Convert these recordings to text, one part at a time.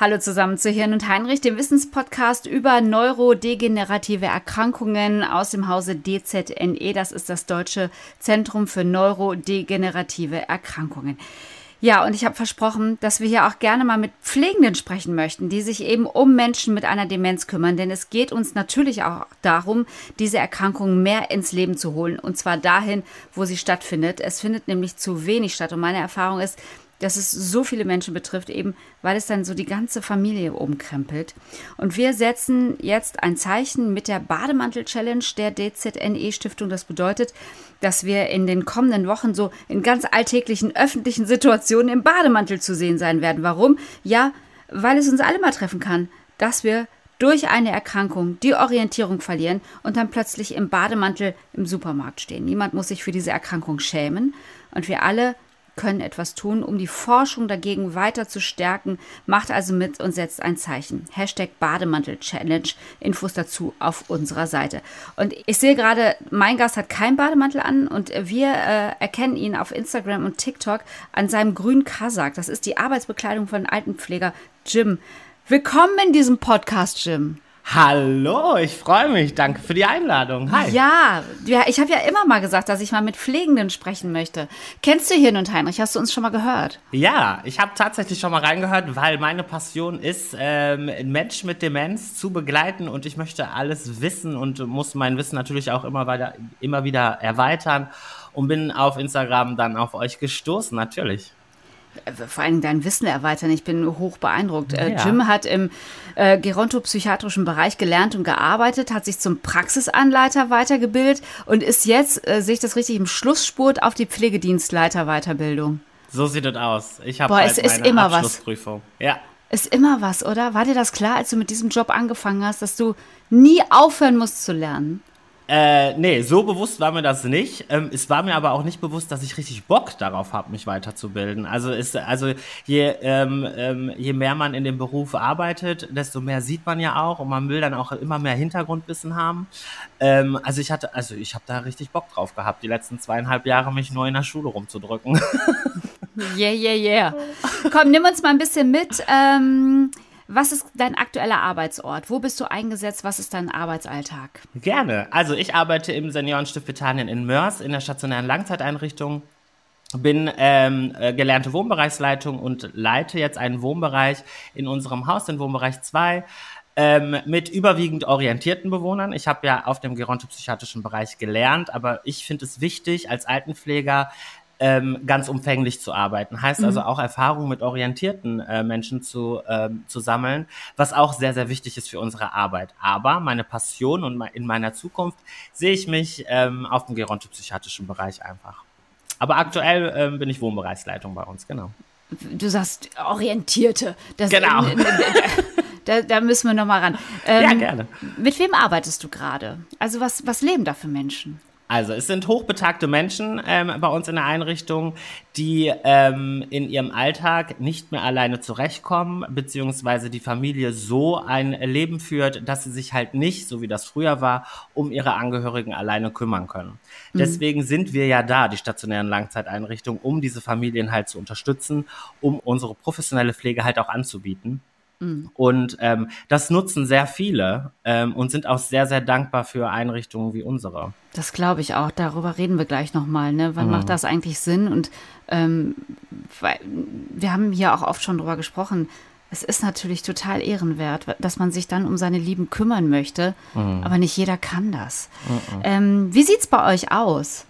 Hallo zusammen zu Hirn und Heinrich, dem Wissenspodcast über neurodegenerative Erkrankungen aus dem Hause DZNE. Das ist das Deutsche Zentrum für neurodegenerative Erkrankungen. Ja, und ich habe versprochen, dass wir hier auch gerne mal mit Pflegenden sprechen möchten, die sich eben um Menschen mit einer Demenz kümmern. Denn es geht uns natürlich auch darum, diese Erkrankung mehr ins Leben zu holen. Und zwar dahin, wo sie stattfindet. Es findet nämlich zu wenig statt. Und meine Erfahrung ist, dass es so viele Menschen betrifft, eben weil es dann so die ganze Familie umkrempelt. Und wir setzen jetzt ein Zeichen mit der Bademantel-Challenge der DZNE-Stiftung. Das bedeutet, dass wir in den kommenden Wochen so in ganz alltäglichen öffentlichen Situationen im Bademantel zu sehen sein werden. Warum? Ja, weil es uns alle mal treffen kann, dass wir durch eine Erkrankung die Orientierung verlieren und dann plötzlich im Bademantel im Supermarkt stehen. Niemand muss sich für diese Erkrankung schämen und wir alle können etwas tun, um die Forschung dagegen weiter zu stärken. Macht also mit und setzt ein Zeichen. Hashtag Bademantel Challenge. Infos dazu auf unserer Seite. Und ich sehe gerade, mein Gast hat keinen Bademantel an und wir äh, erkennen ihn auf Instagram und TikTok an seinem grünen Kasak. Das ist die Arbeitsbekleidung von Altenpfleger Jim. Willkommen in diesem Podcast, Jim. Hallo, ich freue mich. Danke für die Einladung. Hi. Ja, ja ich habe ja immer mal gesagt, dass ich mal mit Pflegenden sprechen möchte. Kennst du Hirn und Heinrich? Hast du uns schon mal gehört? Ja, ich habe tatsächlich schon mal reingehört, weil meine Passion ist, ähm, Menschen mit Demenz zu begleiten und ich möchte alles wissen und muss mein Wissen natürlich auch immer, weiter, immer wieder erweitern und bin auf Instagram dann auf euch gestoßen, natürlich vor allem dein Wissen erweitern. Ich bin hoch beeindruckt. Äh, ja. Jim hat im äh, gerontopsychiatrischen Bereich gelernt und gearbeitet, hat sich zum Praxisanleiter weitergebildet und ist jetzt, äh, sehe ich das richtig, im Schlussspurt auf die Pflegedienstleiter-Weiterbildung. So sieht es aus. Ich habe Boah, es ist immer Abschlussprüfung. Was. Ja. Ist immer was, oder? War dir das klar, als du mit diesem Job angefangen hast, dass du nie aufhören musst zu lernen? Äh, nee, so bewusst war mir das nicht. Ähm, es war mir aber auch nicht bewusst, dass ich richtig Bock darauf habe, mich weiterzubilden. Also ist, also je, ähm, ähm, je mehr man in dem Beruf arbeitet, desto mehr sieht man ja auch und man will dann auch immer mehr Hintergrundwissen haben. Ähm, also ich hatte, also ich habe da richtig Bock drauf gehabt, die letzten zweieinhalb Jahre mich neu in der Schule rumzudrücken. Yeah, yeah, yeah. Komm, nimm uns mal ein bisschen mit. Ähm was ist dein aktueller Arbeitsort? Wo bist du eingesetzt? Was ist dein Arbeitsalltag? Gerne. Also ich arbeite im Seniorenstift Britannien in Mörs in der stationären Langzeiteinrichtung. Bin ähm, äh, gelernte Wohnbereichsleitung und leite jetzt einen Wohnbereich in unserem Haus, den Wohnbereich 2. Ähm, mit überwiegend orientierten Bewohnern. Ich habe ja auf dem gerontopsychiatrischen Bereich gelernt, aber ich finde es wichtig, als Altenpfleger ähm, ganz umfänglich zu arbeiten. Heißt also mhm. also auch Erfahrungen mit orientierten äh, Menschen zu, ähm, zu sammeln, was auch sehr, sehr wichtig ist für unsere Arbeit. Aber meine Passion und in meiner Zukunft sehe ich mich ähm, auf dem gerontopsychiatrischen Bereich einfach. Aber aktuell ähm, bin ich Wohnbereichsleitung bei uns, genau. Du sagst Orientierte. Das, genau. In, in, in, da, da, müssen wir nochmal ran. ja, ähm, gerne. Mit wem arbeitest du gerade? Also was, was leben da für Menschen? Also es sind hochbetagte Menschen ähm, bei uns in der Einrichtung, die ähm, in ihrem Alltag nicht mehr alleine zurechtkommen, beziehungsweise die Familie so ein Leben führt, dass sie sich halt nicht, so wie das früher war, um ihre Angehörigen alleine kümmern können. Mhm. Deswegen sind wir ja da, die stationären Langzeiteinrichtungen, um diese Familien halt zu unterstützen, um unsere professionelle Pflege halt auch anzubieten. Mhm. Und ähm, das nutzen sehr viele ähm, und sind auch sehr, sehr dankbar für Einrichtungen wie unsere. Das glaube ich auch. Darüber reden wir gleich nochmal. Ne? Wann mhm. macht das eigentlich Sinn? Und ähm, weil, wir haben hier auch oft schon drüber gesprochen. Es ist natürlich total ehrenwert, dass man sich dann um seine Lieben kümmern möchte. Mhm. Aber nicht jeder kann das. Mhm. Ähm, wie sieht es bei euch aus?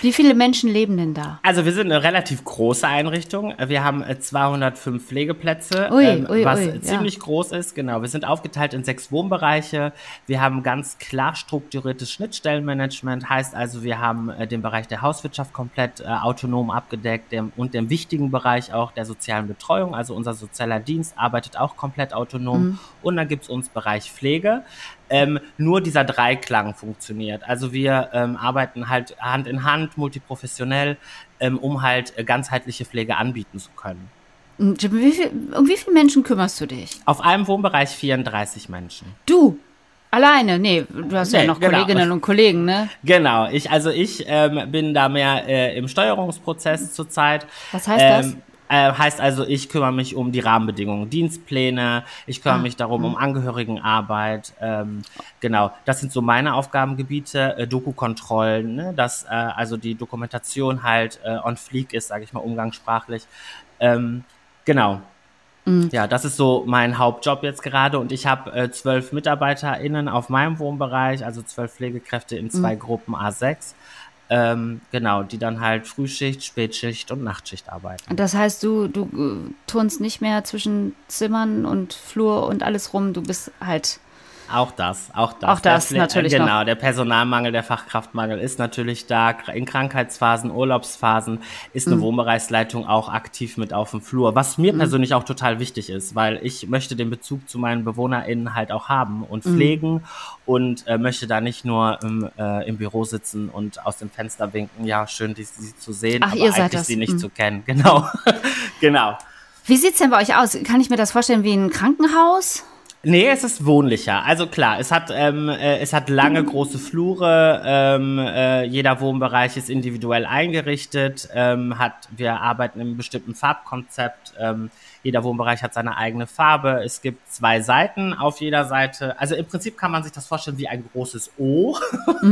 Wie viele Menschen leben denn da? Also wir sind eine relativ große Einrichtung. Wir haben äh, 205 Pflegeplätze, Ui, ähm, ui, was ui, äh, ziemlich groß ist. Genau, wir sind aufgeteilt in sechs Wohnbereiche. Wir haben ganz klar strukturiertes Schnittstellenmanagement, heißt also, wir haben äh, den Bereich der Hauswirtschaft komplett äh, autonom abgedeckt der, und den wichtigen Bereich auch der sozialen Betreuung. Also unser sozialer Dienst arbeitet auch komplett autonom. Und dann gibt es uns Bereich Pflege. Ähm, nur dieser Dreiklang funktioniert. Also wir ähm, arbeiten halt Hand in Hand, multiprofessionell, ähm, um halt äh, ganzheitliche Pflege anbieten zu können. Hm, Jim, wie viel, um wie viele Menschen kümmerst du dich? Auf einem Wohnbereich 34 Menschen. Du? Alleine? Nee, du hast ja Nee, noch genau. Kolleginnen und Kollegen, ne? Genau, ich, also ich ähm, bin da mehr äh, im Steuerungsprozess zurzeit. Was heißt das? Äh, heißt also, ich kümmere mich um die Rahmenbedingungen, Dienstpläne, ich kümmere Ah, mich darum um Angehörigenarbeit. Ähm, genau, das sind so meine Aufgabengebiete, äh, Doku-Kontrollen, ne? dass äh, also die Dokumentation halt äh, on fleek ist, sage ich mal umgangssprachlich. Ähm, genau. Ja, das ist so mein Hauptjob jetzt gerade und ich habe äh, zwölf MitarbeiterInnen auf meinem Wohnbereich, also zwölf Pflegekräfte in zwei Gruppen A6. Ähm, genau, die dann halt Frühschicht, Spätschicht und Nachtschicht arbeiten. Das heißt, du, du äh, turnst nicht mehr zwischen Zimmern und Flur und alles rum. Du bist halt. Auch das, auch das. Auch das der, natürlich äh, Genau, noch. der Personalmangel, der Fachkraftmangel ist natürlich da. In Krankheitsphasen, Urlaubsphasen ist Mhm. eine Wohnbereichsleitung auch aktiv mit auf dem Flur, was Mhm. mir persönlich auch total wichtig ist, weil ich möchte den Bezug zu meinen BewohnerInnen halt auch haben und Mhm. pflegen und äh, möchte da nicht nur im, äh, im Büro sitzen und aus dem Fenster winken, ja, schön, die, sie zu sehen, Ach, aber ihr seid eigentlich das. sie nicht Mhm. zu kennen. Genau, genau. Wie sieht's denn bei euch aus? Kann ich mir das vorstellen wie ein Krankenhaus? Nee, es ist wohnlicher. Also klar, es hat, ähm, äh, es hat lange große Flure. Ähm, äh, jeder Wohnbereich ist individuell eingerichtet. Ähm, hat, wir arbeiten im bestimmten Farbkonzept. Ähm, jeder Wohnbereich hat seine eigene Farbe. Es gibt zwei Seiten auf jeder Seite. Also im Prinzip kann man sich das vorstellen wie ein großes O.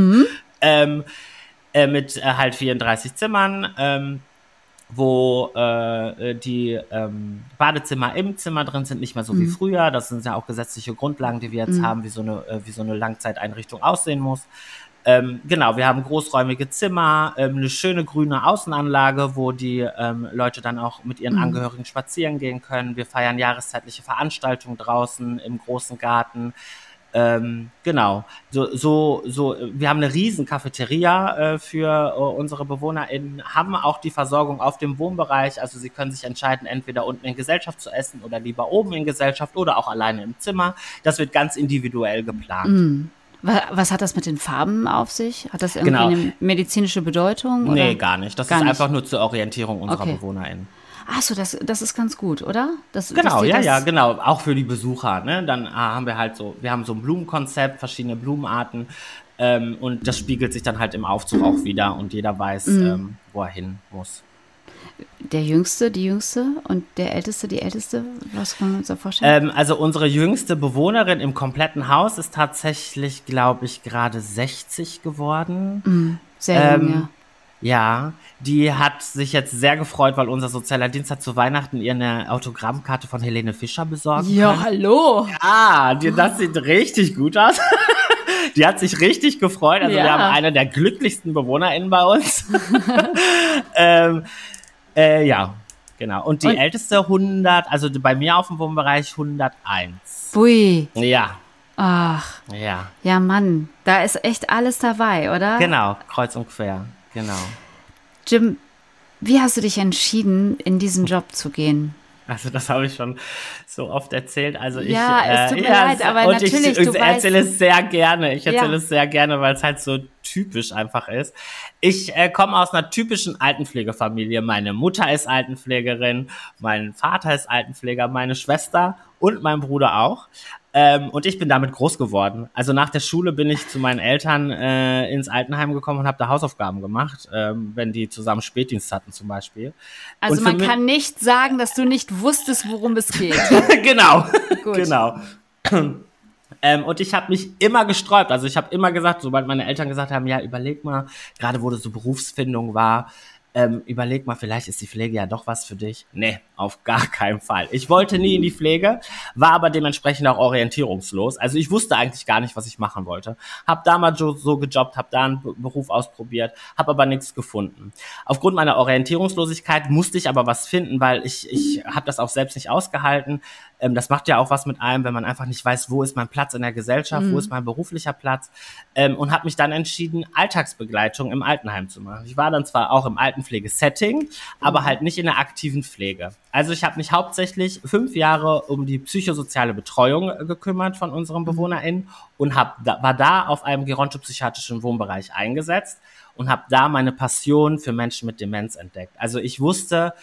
ähm, äh, mit äh, halt 34 Zimmern. Ähm, wo äh, die ähm, Badezimmer im Zimmer drin sind, nicht mehr so wie früher. Das sind ja auch gesetzliche Grundlagen, die wir jetzt haben, wie so eine, äh, wie so eine Langzeiteinrichtung aussehen muss. Ähm, genau, wir haben großräumige Zimmer, ähm, eine schöne grüne Außenanlage, wo die ähm, Leute dann auch mit ihren Angehörigen spazieren gehen können. Wir feiern jahreszeitliche Veranstaltungen draußen im großen Garten. Ähm, genau. So, so, so, wir haben eine riesen Cafeteria äh, für äh, unsere BewohnerInnen, haben auch die Versorgung auf dem Wohnbereich. Also sie können sich entscheiden, entweder unten in Gesellschaft zu essen oder lieber oben in Gesellschaft oder auch alleine im Zimmer. Das wird ganz individuell geplant. Wa- Was hat das mit den Farben auf sich? Hat das irgendwie Genau. eine medizinische Bedeutung? Oder? Nee, gar nicht. Das Gar ist nicht. einfach nur zur Orientierung unserer Okay. BewohnerInnen. Ach so, das, das ist ganz gut, oder? Das, Genau, ja, das, ja, genau. Auch für die Besucher. Ne? Dann ah, haben wir halt so, wir haben so ein Blumenkonzept, verschiedene Blumenarten. Ähm, und das spiegelt sich dann halt im Aufzug auch wieder und jeder weiß, Mhm. ähm, wo er hin muss. Der Jüngste, die Jüngste und der Älteste, die Älteste. Was können wir uns da vorstellen? Ähm, also unsere jüngste Bewohnerin im kompletten Haus ist tatsächlich, glaube ich, gerade 60 geworden. Sehr jung, ähm, ja. Ja, die hat sich jetzt sehr gefreut, weil unser sozialer Dienst hat zu Weihnachten ihr eine Autogrammkarte von Helene Fischer besorgt. Ja, hallo. Ah, die, das sieht richtig gut aus. Die hat sich richtig gefreut. Also Ja. wir haben eine der glücklichsten BewohnerInnen bei uns. ähm, äh, ja, genau. Und die Und- älteste 100, also bei mir auf dem Wohnbereich 101. Pui. Ja, Ach, ja, ja, Mann. Da ist echt alles dabei, oder? genau. Kreuz und quer, genau. Jim, wie hast du dich entschieden, in diesen Job zu gehen? Also das habe ich schon so oft erzählt. Also ich, Ja, es tut mir ja, leid, aber und natürlich, ich, ich du erzähle weißt- es sehr gerne. Ich erzähle Ja. es sehr gerne, weil es halt so typisch einfach ist. Ich äh, komme aus einer typischen Altenpflegefamilie. Meine Mutter ist Altenpflegerin, mein Vater ist Altenpfleger, meine Schwester und mein Bruder auch. Ähm, und ich bin damit groß geworden. Also nach der Schule bin ich zu meinen Eltern äh, ins Altenheim gekommen und habe da Hausaufgaben gemacht, ähm, wenn die zusammen Spätdienst hatten zum Beispiel. Also man kann nicht sagen, dass du nicht wusstest, worum es geht. genau. Gut. Genau. Ähm, und ich habe mich immer gesträubt. Also ich habe immer gesagt, sobald meine Eltern gesagt haben, ja, überleg mal, gerade wo das so Berufsfindung war, ähm, überleg mal, vielleicht ist die Pflege ja doch was für dich. Nee, auf gar keinen Fall. Ich wollte nie in die Pflege, war aber dementsprechend auch orientierungslos. Also ich wusste eigentlich gar nicht, was ich machen wollte. Hab damals so, so gejobbt, hab da einen Beruf ausprobiert, hab aber nichts gefunden. Aufgrund meiner Orientierungslosigkeit musste ich aber was finden, weil ich, ich habe das auch selbst nicht ausgehalten. Ähm, das macht ja auch was mit einem, wenn man einfach nicht weiß, wo ist mein Platz in der Gesellschaft, mhm. wo ist mein beruflicher Platz. Ähm, und habe mich dann entschieden, Alltagsbegleitung im Altenheim zu machen. Ich war dann zwar auch im Altenpflegesetting, aber mhm. halt nicht in der aktiven Pflege. Also ich habe mich hauptsächlich fünf Jahre um die psychosoziale Betreuung äh, gekümmert von unseren mhm. BewohnerInnen und hab, war da auf einem gerontopsychiatrischen Wohnbereich eingesetzt und habe da meine Passion für Menschen mit Demenz entdeckt. Also ich wusste,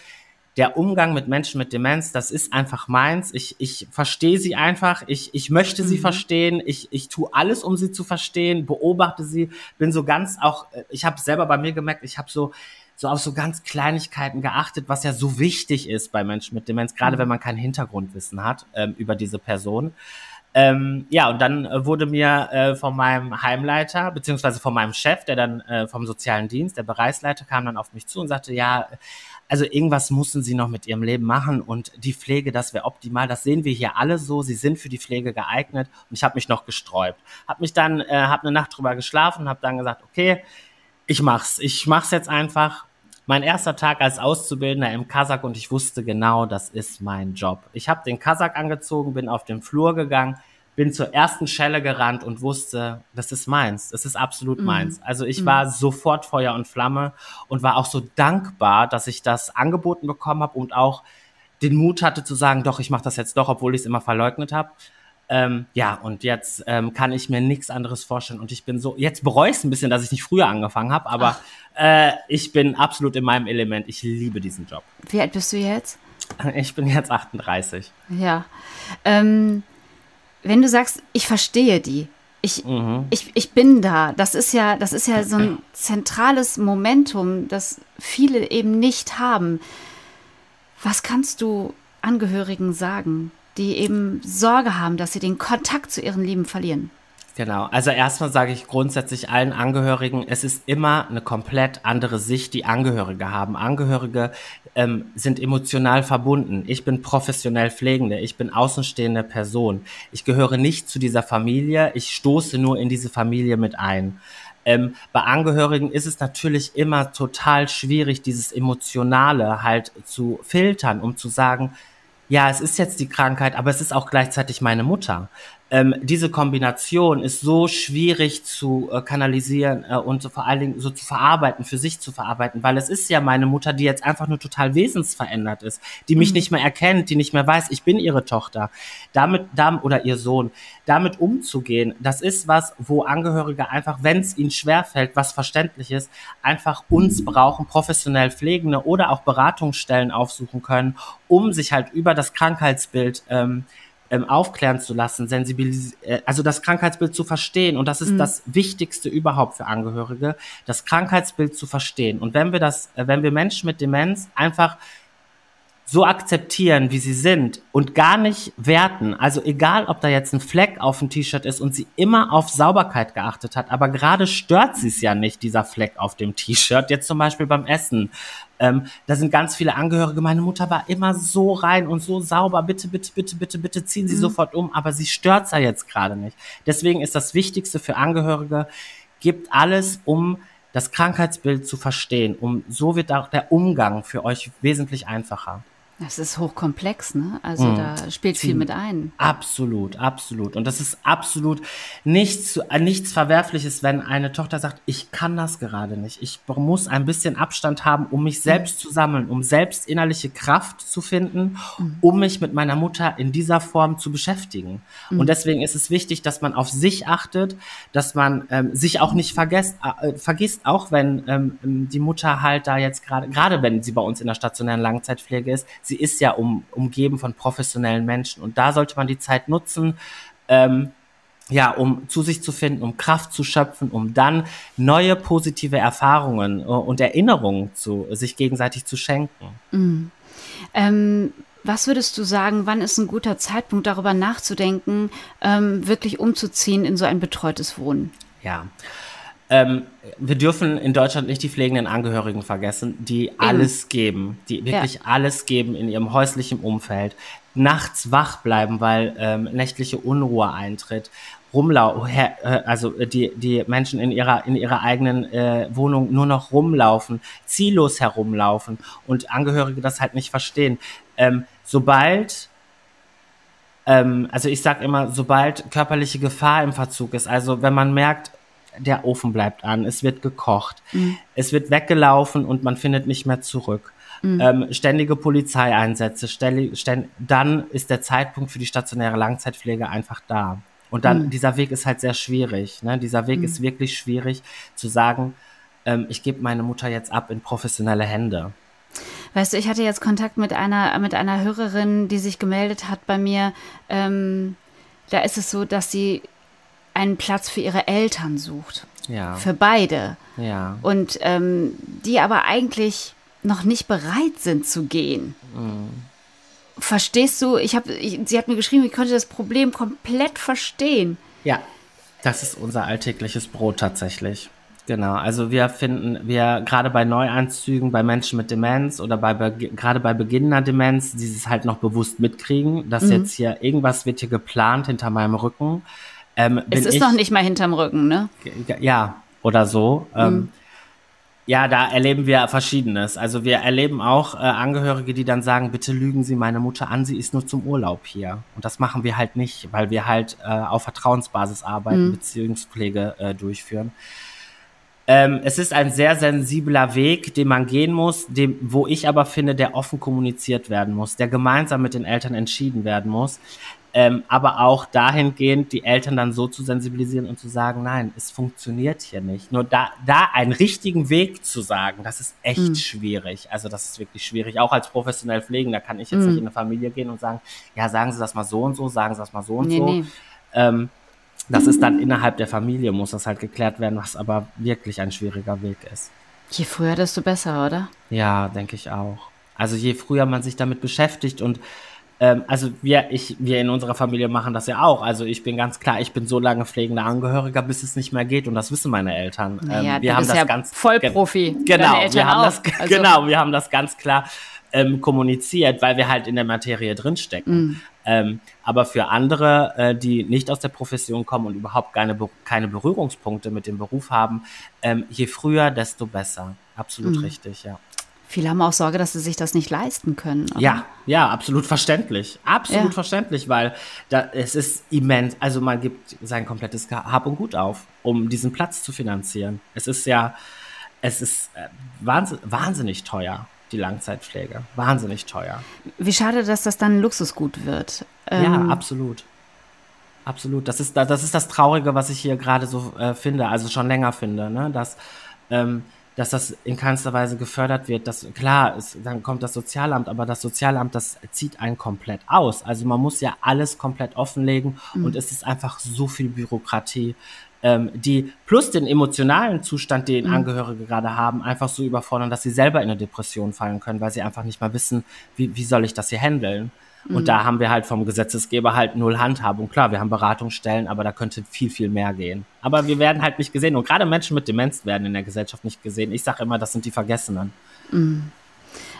der Umgang mit Menschen mit Demenz, das ist einfach meins. Ich, ich verstehe sie einfach, ich, ich möchte sie mhm. verstehen, ich, ich tue alles, um sie zu verstehen, beobachte sie, bin so ganz auch, äh, ich habe selber bei mir gemerkt, ich habe so so auf so ganz Kleinigkeiten geachtet, was ja so wichtig ist bei Menschen mit Demenz, gerade mhm. wenn man kein Hintergrundwissen hat ähm, über diese Person. Ähm, ja, und dann äh, wurde mir äh, von meinem Heimleiter, beziehungsweise von meinem Chef, der dann äh, vom sozialen Dienst, der Bereichsleiter, kam dann auf mich zu und sagte, ja, also irgendwas mussten sie noch mit ihrem Leben machen und die Pflege, das wäre optimal. Das sehen wir hier alle so. Sie sind für die Pflege geeignet und ich habe mich noch gesträubt. Habe mich dann, äh, habe eine Nacht drüber geschlafen, habe dann gesagt, okay, ich mach's. Ich mach's jetzt einfach. Mein erster Tag als Auszubildender im Kasach und ich wusste genau, das ist mein Job. Ich habe den Kasach angezogen, bin auf den Flur gegangen, bin zur ersten Schelle gerannt und wusste, das ist meins, das ist absolut mhm. meins. Also ich mhm. war sofort Feuer und Flamme und war auch so dankbar, dass ich das angeboten bekommen habe und auch den Mut hatte zu sagen, doch, ich mache das jetzt doch, obwohl ich es immer verleugnet habe. Ähm, ja, und jetzt ähm, kann ich mir nichts anderes vorstellen. Und ich bin so, jetzt bereue ich es ein bisschen, dass ich nicht früher angefangen habe, aber äh, ich bin absolut in meinem Element. Ich liebe diesen Job. Wie alt bist du jetzt? Ich bin jetzt 38. Ja. Ähm, wenn du sagst, ich verstehe die, ich, mhm. ich, ich bin da, das ist ja, das ist ja so ein zentrales Momentum, das viele eben nicht haben. Was kannst du Angehörigen sagen, die eben Sorge haben, dass sie den Kontakt zu ihren Lieben verlieren? Genau. Also erstmal sage ich grundsätzlich allen Angehörigen, es ist immer eine komplett andere Sicht, die Angehörige haben. Angehörige ähm, sind emotional verbunden. Ich bin professionell Pflegende. Ich bin außenstehende Person. Ich gehöre nicht zu dieser Familie. Ich stoße nur in diese Familie mit ein. Ähm, bei Angehörigen ist es natürlich immer total schwierig, dieses Emotionale halt zu filtern, um zu sagen, ja, es ist jetzt die Krankheit, aber es ist auch gleichzeitig meine Mutter ähm, diese Kombination ist so schwierig zu äh, kanalisieren äh, und so vor allen Dingen so zu verarbeiten, für sich zu verarbeiten, weil es ist ja meine Mutter, die jetzt einfach nur total wesensverändert ist, die mich mhm. nicht mehr erkennt, die nicht mehr weiß, ich bin ihre Tochter. Damit, damit oder ihr Sohn, damit umzugehen, das ist was, wo Angehörige einfach, wenn es ihnen schwerfällt, was verständlich ist, einfach uns brauchen, professionell Pflegende oder auch Beratungsstellen aufsuchen können, um sich halt über das Krankheitsbild ähm, ähm, aufklären zu lassen, sensibilisieren, äh, also das Krankheitsbild zu verstehen. Und das ist mhm. das Wichtigste überhaupt für Angehörige, das Krankheitsbild zu verstehen. Und wenn wir das, äh, wenn wir Menschen mit Demenz einfach so akzeptieren, wie sie sind und gar nicht werten. Also egal, ob da jetzt ein Fleck auf dem T-Shirt ist und sie immer auf Sauberkeit geachtet hat, aber gerade stört sie es ja nicht, dieser Fleck auf dem T-Shirt. Jetzt zum Beispiel beim Essen. Ähm, da sind ganz viele Angehörige. Meine Mutter war immer so rein und so sauber. Bitte, bitte, bitte, bitte, bitte ziehen Sie mhm. sofort um. Aber sie stört ja jetzt gerade nicht. Deswegen ist das Wichtigste für Angehörige, gibt alles, um das Krankheitsbild zu verstehen. Um, so wird auch der Umgang für euch wesentlich einfacher. Das ist hochkomplex, ne? Also mhm. da spielt viel mit ein. Absolut, absolut. Und das ist absolut nichts, äh, nichts Verwerfliches, wenn eine Tochter sagt, ich kann das gerade nicht. Ich muss ein bisschen Abstand haben, um mich selbst mhm. zu sammeln, um selbst innerliche Kraft zu finden, mhm. um mich mit meiner Mutter in dieser Form zu beschäftigen. Und mhm. deswegen ist es wichtig, dass man auf sich achtet, dass man ähm, sich auch nicht vergesst, äh, vergisst, auch wenn ähm, die Mutter halt da jetzt gerade, gerade wenn sie bei uns in der stationären Langzeitpflege ist, sie ist ja um, umgeben von professionellen Menschen. Und da sollte man die Zeit nutzen, ähm, ja, um zu sich zu finden, um Kraft zu schöpfen, um dann neue positive Erfahrungen äh, und Erinnerungen zu sich gegenseitig zu schenken. Mhm. Ähm, was würdest du sagen, wann ist ein guter Zeitpunkt, darüber nachzudenken, ähm, wirklich umzuziehen in so ein betreutes Wohnen? Ja, ähm, wir dürfen in Deutschland nicht die pflegenden Angehörigen vergessen, die alles geben, die wirklich Ja. alles geben in ihrem häuslichen Umfeld, nachts wach bleiben, weil ähm, nächtliche Unruhe eintritt, rumlau äh, also äh, die die Menschen in ihrer in ihrer eigenen äh, Wohnung nur noch rumlaufen, ziellos herumlaufen und Angehörige das halt nicht verstehen. Ähm, sobald ähm, also ich sag immer, sobald körperliche Gefahr im Verzug ist, also wenn man merkt, der Ofen bleibt an, es wird gekocht, es wird weggelaufen und man findet nicht mehr zurück. Ähm, ständige Polizeieinsätze, ständig, ständ, dann ist der Zeitpunkt für die stationäre Langzeitpflege einfach da. Und dann, dieser Weg ist halt sehr schwierig. Ne? Dieser Weg ist wirklich schwierig zu sagen, ähm, ich gebe meine Mutter jetzt ab in professionelle Hände. Weißt du, ich hatte jetzt Kontakt mit einer, mit einer Hörerin, die sich gemeldet hat bei mir. Ähm, da ist es so, dass sie einen Platz für ihre Eltern sucht. Ja. Für beide. ja. Und ähm, die aber eigentlich noch nicht bereit sind zu gehen. Mhm. Verstehst du? Ich habe, sie hat mir geschrieben, ich konnte das Problem komplett verstehen. Ja, das ist unser alltägliches Brot tatsächlich. Genau, also wir finden, wir gerade bei Neueinzügen, bei Menschen mit Demenz oder bei, gerade bei beginnender Demenz, dieses halt noch bewusst mitkriegen, dass jetzt hier irgendwas wird hier geplant hinter meinem Rücken. Ähm, Es ist ich, noch nicht mal hinterm Rücken, ne? ja, oder so. Ähm, ja, da erleben wir Verschiedenes. Also wir erleben auch äh, Angehörige, die dann sagen, bitte lügen Sie meine Mutter an, sie ist nur zum Urlaub hier. Und das machen wir halt nicht, weil wir halt äh, auf Vertrauensbasis arbeiten, Beziehungspflege äh, durchführen. Ähm, es ist ein sehr sensibler Weg, den man gehen muss, dem, wo ich aber finde, der offen kommuniziert werden muss, der gemeinsam mit den Eltern entschieden werden muss. Ähm, aber auch dahingehend, die Eltern dann so zu sensibilisieren und zu sagen, nein, es funktioniert hier nicht. Nur da, da einen richtigen Weg zu sagen, das ist echt schwierig. Also das ist wirklich schwierig. Auch als professionell Pflegender kann ich jetzt nicht in eine Familie gehen und sagen, ja, sagen Sie das mal so und so, sagen Sie das mal so und Nee, so. nee. Ähm, das ist dann innerhalb der Familie, muss das halt geklärt werden, was aber wirklich ein schwieriger Weg ist. Je früher, desto besser, oder? Ja, denke ich auch. Also je früher man sich damit beschäftigt und ähm, also wir, ich, wir in unserer Familie machen das ja auch. Also ich bin ganz klar, ich bin so lange pflegender Angehöriger, bis es nicht mehr geht und das wissen meine Eltern. Naja, ähm, wir haben das ja ganz Vollprofi. Ge- Genau, wir haben auch. das Also- genau, wir haben das ganz klar ähm, kommuniziert, weil wir halt in der Materie drinstecken. Mhm. Ähm, aber für andere, äh, die nicht aus der Profession kommen und überhaupt keine, keine Berührungspunkte mit dem Beruf haben, ähm, je früher, desto besser. Absolut Mhm. richtig, ja. Viele haben auch Sorge, dass sie sich das nicht leisten können. oder? Ja, ja, absolut verständlich. Absolut Ja. verständlich, weil da, es ist immens. Also man gibt sein komplettes Hab und Gut auf, um diesen Platz zu finanzieren. Es ist ja, es ist äh, wahnsinn, wahnsinnig teuer, die Langzeitpflege. Wahnsinnig teuer. Wie schade, dass das dann ein Luxusgut wird. ja, Ähm, absolut. Absolut. Das ist, das ist das Traurige, was ich hier gerade so äh, finde, also schon länger finde, ne? dass, ähm, dass das in keinster Weise gefördert wird. Das, klar, es, dann kommt das Sozialamt, aber das Sozialamt, das zieht einen komplett aus. Also man muss ja alles komplett offenlegen und es ist einfach so viel Bürokratie, ähm, die plus den emotionalen Zustand, den Angehörige gerade haben, einfach so überfordern, dass sie selber in eine Depression fallen können, weil sie einfach nicht mal wissen, wie, wie soll ich das hier handeln. Und da haben wir halt vom Gesetzesgeber halt null Handhabung. Klar, wir haben Beratungsstellen, aber da könnte viel, viel mehr gehen. Aber wir werden halt nicht gesehen. Und gerade Menschen mit Demenz werden in der Gesellschaft nicht gesehen. Ich sage immer, das sind die Vergessenen.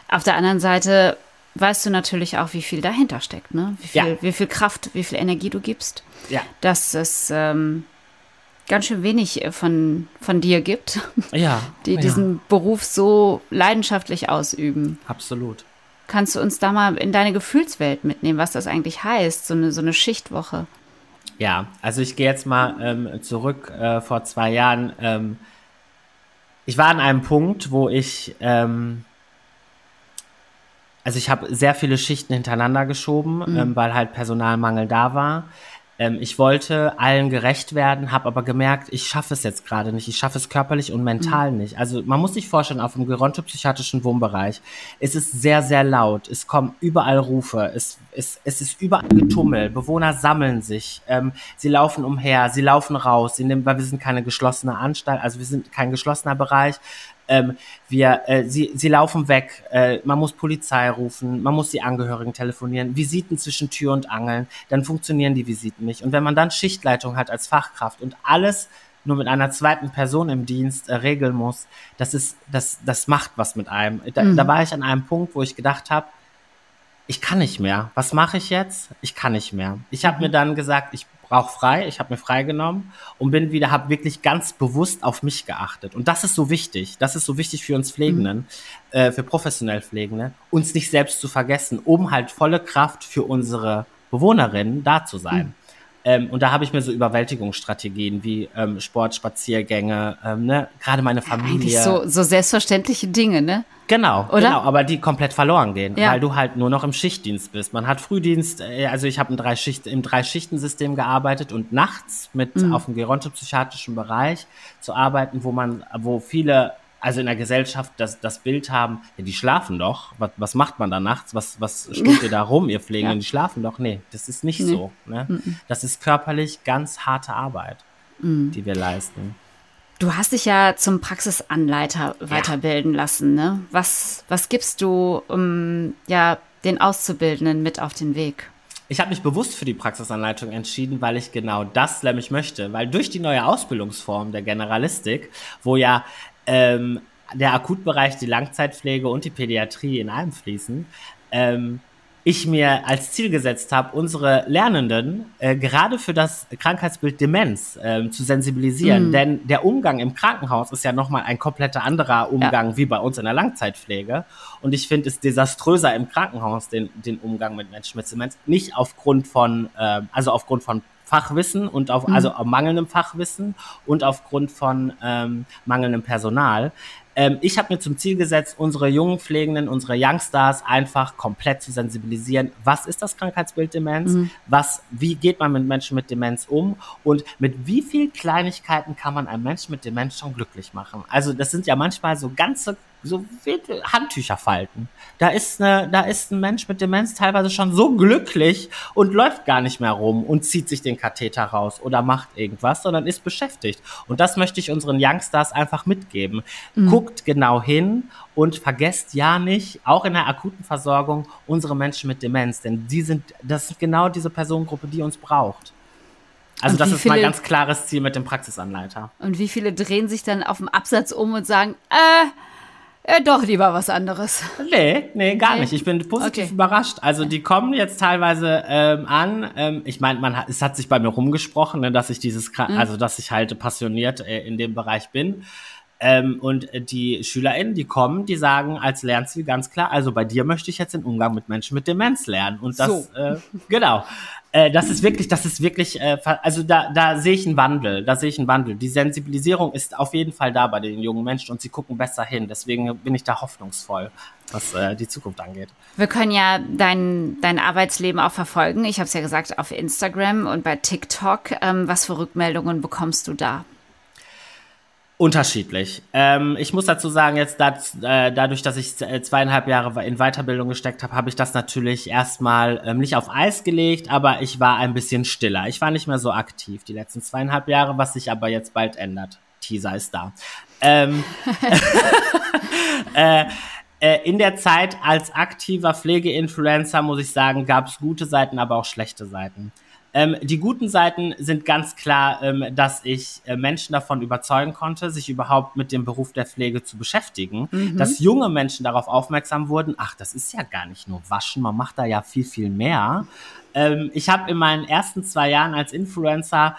Auf der anderen Seite weißt du natürlich auch, wie viel dahinter steckt, ne? Wie viel, Ja. wie viel Kraft, wie viel Energie du gibst. Ja. Dass es ähm, ganz schön wenig äh, von, von dir gibt, Ja. die ja, diesen Beruf so leidenschaftlich ausüben. Absolut. Kannst du uns da mal in deine Gefühlswelt mitnehmen, was das eigentlich heißt, so eine, so eine Schichtwoche? Ja, also ich gehe jetzt mal ähm, zurück äh, vor zwei Jahren. Ähm, ich war an einem Punkt, wo ich, ähm, also ich habe sehr viele Schichten hintereinander geschoben, ähm, weil halt Personalmangel da war. Ähm, ich wollte allen gerecht werden, habe aber gemerkt, ich schaffe es jetzt gerade nicht. Ich schaffe es körperlich und mental nicht. Also man muss sich vorstellen, auf dem gerontopsychiatrischen Wohnbereich ist es sehr, sehr laut. Es kommen überall Rufe. Es, es, es ist überall Getummel. Bewohner sammeln sich. Ähm, sie laufen umher. Sie laufen raus. Sie nehmen, weil wir sind keine geschlossene Anstalt. Also wir sind kein geschlossener Bereich. Ähm, wir, äh, sie, sie laufen weg, äh, man muss Polizei rufen, man muss die Angehörigen telefonieren, Visiten zwischen Tür und Angeln, dann funktionieren die Visiten nicht. Und wenn man dann Schichtleitung hat als Fachkraft und alles nur mit einer zweiten Person im Dienst äh, regeln muss, das ist, das, das macht was mit einem. Da, mhm. da war ich an einem Punkt, wo ich gedacht habe, ich kann nicht mehr. Was mache ich jetzt? Ich kann nicht mehr. Ich habe mhm. mir dann gesagt, ich brauche frei. Ich habe mir freigenommen und bin wieder, habe wirklich ganz bewusst auf mich geachtet. Und das ist so wichtig. Das ist so wichtig für uns Pflegenden, mhm. äh, für professionell Pflegende, uns nicht selbst zu vergessen, um halt volle Kraft für unsere Bewohnerinnen da zu sein. Mhm. Ähm, und da habe ich mir so Überwältigungsstrategien wie ähm, Sport, Spaziergänge, ähm, ne? gerade meine Familie. Eigentlich so, so selbstverständliche Dinge, ne? Genau, Oder? genau, aber die komplett verloren gehen, ja. weil du halt nur noch im Schichtdienst bist. Man hat Frühdienst, äh, also ich habe drei Schicht, im Drei-Schichten-System gearbeitet und nachts mit mhm. auf dem gerontopsychiatrischen Bereich zu arbeiten, wo man, wo viele also in der Gesellschaft das, das Bild haben, ja, die schlafen doch. Was, was macht man da nachts? Was, was steht ihr da rum, ihr Pflegenden? Ja. Die schlafen doch. Nee, das ist nicht nee. so. Ne? Mhm. Das ist körperlich ganz harte Arbeit, mhm. die wir leisten. Du hast dich ja zum Praxisanleiter weiterbilden ja. lassen. Ne? Was, was gibst du um, ja, den Auszubildenden mit auf den Weg? Ich habe mich bewusst für die Praxisanleitung entschieden, weil ich genau das nämlich möchte. Weil durch die neue Ausbildungsform der Generalistik, wo ja ähm, der Akutbereich, die Langzeitpflege und die Pädiatrie in einem fließen, ähm, ich mir als Ziel gesetzt habe, unsere Lernenden äh, gerade für das Krankheitsbild Demenz äh, zu sensibilisieren. Mhm. Denn der Umgang im Krankenhaus ist ja nochmal ein kompletter anderer Umgang ja. wie bei uns in der Langzeitpflege. Und ich finde es desaströser im Krankenhaus, den, den Umgang mit Menschen mit Demenz. Nicht aufgrund von, äh, also aufgrund von Fachwissen und auf, mhm. also auf mangelndem Fachwissen und aufgrund von ähm, mangelndem Personal. Ähm, ich habe mir zum Ziel gesetzt, unsere jungen Pflegenden, unsere Youngstars einfach komplett zu sensibilisieren. Was ist das Krankheitsbild Demenz? Mhm. Was, wie geht man mit Menschen mit Demenz um? Und mit wie viel Kleinigkeiten kann man einen Menschen mit Demenz schon glücklich machen? Also das sind ja manchmal so ganze so Handtücher falten. Da ist, eine, da ist ein Mensch mit Demenz teilweise schon so glücklich und läuft gar nicht mehr rum und zieht sich den Katheter raus oder macht irgendwas, sondern ist beschäftigt. Und das möchte ich unseren Youngstars einfach mitgeben. Mhm. Guckt genau hin und vergesst ja nicht, auch in der akuten Versorgung, unsere Menschen mit Demenz, denn die sind, das ist genau diese Personengruppe, die uns braucht. Also das ist viele, mein ganz klares Ziel mit dem Praxisanleiter. Und wie viele drehen sich dann auf dem Absatz um und sagen, äh, äh, doch, lieber was anderes. Nee, nee, gar nee. nicht. Ich bin positiv okay. überrascht. Also die kommen jetzt teilweise ähm, an. Ähm, ich meine, man es hat sich bei mir rumgesprochen, ne, dass ich dieses, mhm. also dass ich halt passioniert äh, in dem Bereich bin. Ähm, und die SchülerInnen, die kommen, die sagen als Lernziel ganz klar, also bei dir möchte ich jetzt den Umgang mit Menschen mit Demenz lernen. Und das, so. äh, genau. Äh, das ist wirklich, das ist wirklich, äh, also da, da sehe ich einen Wandel, da sehe ich einen Wandel. Die Sensibilisierung ist auf jeden Fall da bei den jungen Menschen und sie gucken besser hin. Deswegen bin ich da hoffnungsvoll, was äh, die Zukunft angeht. Wir können ja dein, dein Arbeitsleben auch verfolgen. Ich habe es ja gesagt, auf Instagram und bei TikTok. Ähm, was für Rückmeldungen bekommst du da? Unterschiedlich. Ähm, ich muss dazu sagen, jetzt dat, äh, dadurch, dass ich äh, zweieinhalb Jahre in Weiterbildung gesteckt habe, habe ich das natürlich erstmal ähm, nicht auf Eis gelegt, aber ich war ein bisschen stiller. Ich war nicht mehr so aktiv die letzten zweieinhalb Jahre, was sich aber jetzt bald ändert. Teaser ist da. Ähm, äh, äh, in der Zeit als aktiver Pflegeinfluencer, muss ich sagen, gab es gute Seiten, aber auch schlechte Seiten. Ähm, die guten Seiten sind ganz klar, ähm, dass ich äh, Menschen davon überzeugen konnte, sich überhaupt mit dem Beruf der Pflege zu beschäftigen, mhm. dass junge Menschen darauf aufmerksam wurden, ach, das ist ja gar nicht nur Waschen, man macht da ja viel, viel mehr. Ähm, ich habe in meinen ersten zwei Jahren als Influencer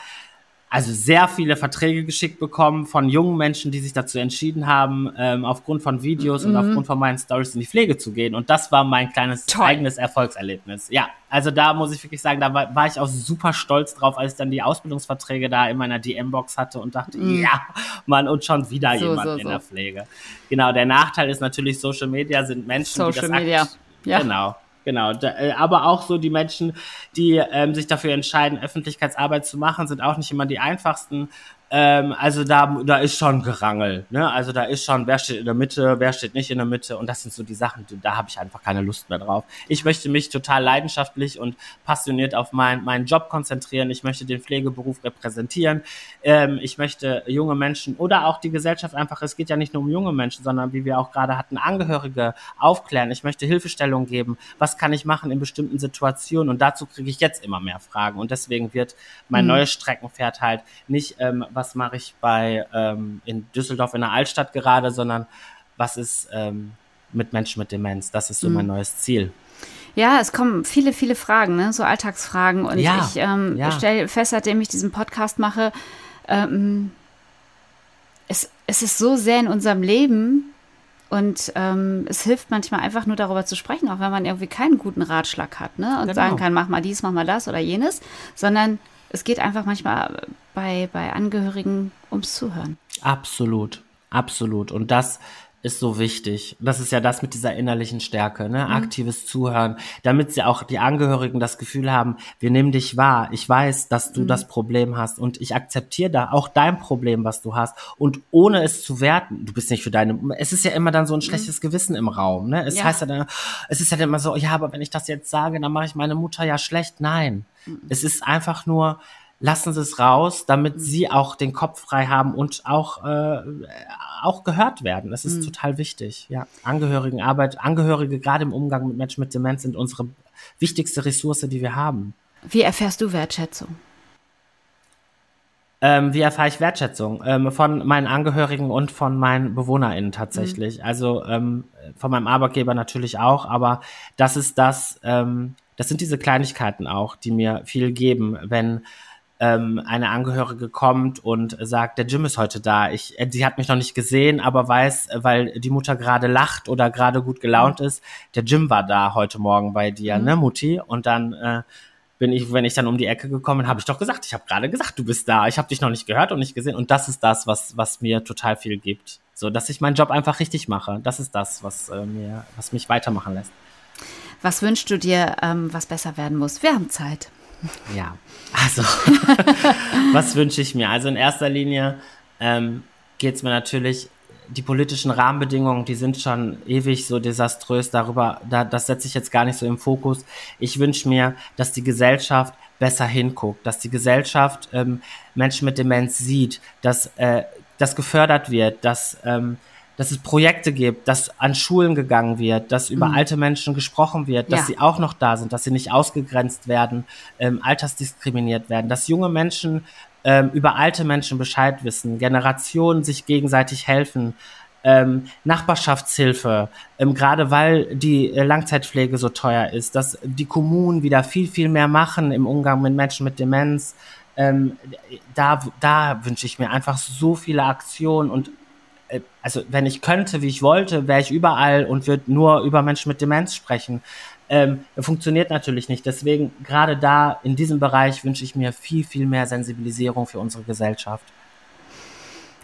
also sehr viele Verträge geschickt bekommen von jungen Menschen, die sich dazu entschieden haben, ähm, aufgrund von Videos mhm. und aufgrund von meinen Stories in die Pflege zu gehen. Und das war mein kleines Toll. eigenes Erfolgserlebnis. Ja, also da muss ich wirklich sagen, da war, war, ich auch super stolz drauf, als ich dann die Ausbildungsverträge da in meiner DM-Box hatte und dachte, mhm. ja, Mann, und schon wieder so, jemand so, in so. der Pflege. Genau, der Nachteil ist natürlich, Social Media sind Menschen, Social die das Media. Ja. Genau. Genau, da, äh, aber auch so die Menschen, die ähm, sich dafür entscheiden, Öffentlichkeitsarbeit zu machen, sind auch nicht immer die einfachsten. Ähm, also da, da ist schon Gerangel. Ne? Also da ist schon, wer steht in der Mitte, wer steht nicht in der Mitte. Und das sind so die Sachen, die, da habe ich einfach keine Lust mehr drauf. Ich möchte mich total leidenschaftlich und passioniert auf mein, meinen Job konzentrieren. Ich möchte den Pflegeberuf repräsentieren. Ähm, ich möchte junge Menschen oder auch die Gesellschaft einfach, es geht ja nicht nur um junge Menschen, sondern wie wir auch gerade hatten, Angehörige aufklären. Ich möchte Hilfestellung geben. Was kann ich machen in bestimmten Situationen? Und dazu kriege ich jetzt immer mehr Fragen. Und deswegen wird mein mhm. neues Streckenpferd halt nicht, ähm, was mache ich bei ähm, in Düsseldorf in der Altstadt gerade, sondern was ist ähm, mit Menschen mit Demenz. Das ist so mhm. mein neues Ziel. Ja, es kommen viele, viele Fragen, ne? so Alltagsfragen. Und ja, ich ähm, ja. stelle fest, seitdem ich diesen Podcast mache, ähm, es, es ist so sehr in unserem Leben und ähm, es hilft manchmal einfach nur darüber zu sprechen, auch wenn man irgendwie keinen guten Ratschlag hat ne? und genau. sagen kann, mach mal dies, mach mal das oder jenes, sondern es geht einfach manchmal bei, bei Angehörigen ums Zuhören. Absolut, absolut. Und das ist so wichtig. Das ist ja das mit dieser innerlichen Stärke, ne? Mhm. Aktives Zuhören, damit sie auch die Angehörigen das Gefühl haben, wir nehmen dich wahr. Ich weiß, dass du mhm. das Problem hast und ich akzeptiere da auch dein Problem, was du hast. Und ohne es zu werten, du bist nicht für deine, es ist ja immer dann so ein mhm. schlechtes mhm. Gewissen im Raum, ne? Es ja. heißt ja dann, es ist ja immer so, ja, aber wenn ich das jetzt sage, dann mache ich meine Mutter ja schlecht. Nein. Mhm. Es ist einfach nur, lassen Sie es raus, damit mhm. Sie auch den Kopf frei haben und auch, äh, auch gehört werden. Das ist mhm. total wichtig. Ja, Angehörigenarbeit, Angehörige gerade im Umgang mit Menschen mit Demenz sind unsere wichtigste Ressource, die wir haben. Wie erfährst du Wertschätzung? Ähm, wie erfahre ich Wertschätzung? Ähm, von meinen Angehörigen und von meinen BewohnerInnen tatsächlich. Mhm. Also ähm, von meinem Arbeitgeber natürlich auch, aber das ist das, ähm, das sind diese Kleinigkeiten auch, die mir viel geben, wenn ähm, eine Angehörige kommt und sagt, der Jim ist heute da. Ich, äh, sie hat mich noch nicht gesehen, aber weiß, weil die Mutter gerade lacht oder gerade gut gelaunt mhm. ist, der Jim war da heute Morgen bei dir, mhm. ne, Mutti? Und dann äh, bin ich, wenn ich dann um die Ecke gekommen bin, habe ich doch gesagt, ich habe gerade gesagt, du bist da. Ich habe dich noch nicht gehört und nicht gesehen. Und das ist das, was, was mir total viel gibt. So, dass ich meinen Job einfach richtig mache. Das ist das, was äh, mir, was mich weitermachen lässt. Was wünschst du dir, ähm, was besser werden muss? Wir haben Zeit. Ja, also, was wünsche ich mir? Also in erster Linie ähm, geht es mir natürlich, die politischen Rahmenbedingungen, die sind schon ewig so desaströs. Darüber, da, das setze ich jetzt gar nicht so im Fokus. Ich wünsche mir, dass die Gesellschaft besser hinguckt, dass die Gesellschaft ähm, Menschen mit Demenz sieht, dass äh, das gefördert wird, dass ähm, dass es Projekte gibt, dass an Schulen gegangen wird, dass über mhm. alte Menschen gesprochen wird, dass ja. sie auch noch da sind, dass sie nicht ausgegrenzt werden, ähm, altersdiskriminiert werden, dass junge Menschen ähm, über alte Menschen Bescheid wissen, Generationen sich gegenseitig helfen, ähm, Nachbarschaftshilfe, ähm, gerade weil die äh, Langzeitpflege so teuer ist, dass die Kommunen wieder viel, viel mehr machen im Umgang mit Menschen mit Demenz. Ähm, da, da wünsche ich mir einfach so viele Aktionen und also wenn ich könnte, wie ich wollte, wäre ich überall und würde nur über Menschen mit Demenz sprechen. Ähm, funktioniert natürlich nicht. Deswegen gerade da in diesem Bereich wünsche ich mir viel, viel mehr Sensibilisierung für unsere Gesellschaft.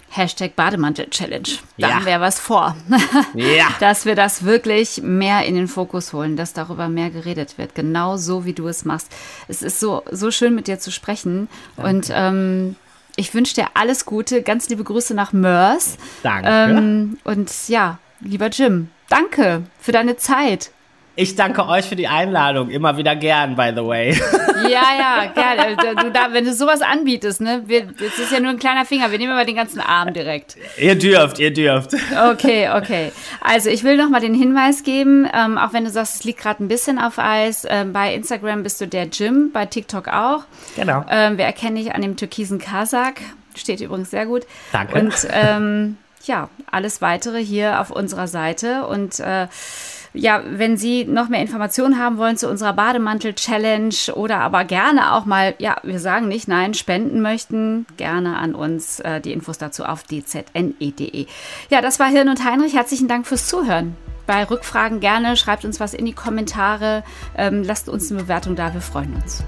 Hashtag Bademantel-Challenge. Da ja. haben wir was vor. ja. Dass wir das wirklich mehr in den Fokus holen, dass darüber mehr geredet wird. Genau so, wie du es machst. Es ist so, so schön, mit dir zu sprechen. Danke. Und ähm, ich wünsche dir alles Gute. Ganz liebe Grüße nach Mörs. Danke. Ähm, und ja, lieber Jim, danke für deine Zeit. Ich danke euch für die Einladung. Immer wieder gern, by the way. Ja, ja, gerne. Du, da, wenn du sowas anbietest, ne? Wir, das ist ja nur ein kleiner Finger. Wir nehmen aber den ganzen Arm direkt. Ihr dürft, ihr dürft. Okay, okay. Also ich will noch mal den Hinweis geben, ähm, auch wenn du sagst, es liegt gerade ein bisschen auf Eis. Ähm, bei Instagram bist du der Jim, bei TikTok auch. Genau. Ähm, wir erkennen dich an dem türkisen Kasak. Steht übrigens sehr gut. Danke. Und ähm, ja, alles weitere hier auf unserer Seite. Und äh, ja, wenn Sie noch mehr Informationen haben wollen zu unserer Bademantel-Challenge oder aber gerne auch mal, ja, wir sagen nicht nein, spenden möchten, gerne an uns äh, die Infos dazu auf dzne.de. Ja, das war Hirn und Heinrich. Herzlichen Dank fürs Zuhören. Bei Rückfragen gerne, schreibt uns was in die Kommentare, ähm, lasst uns eine Bewertung da, wir freuen uns.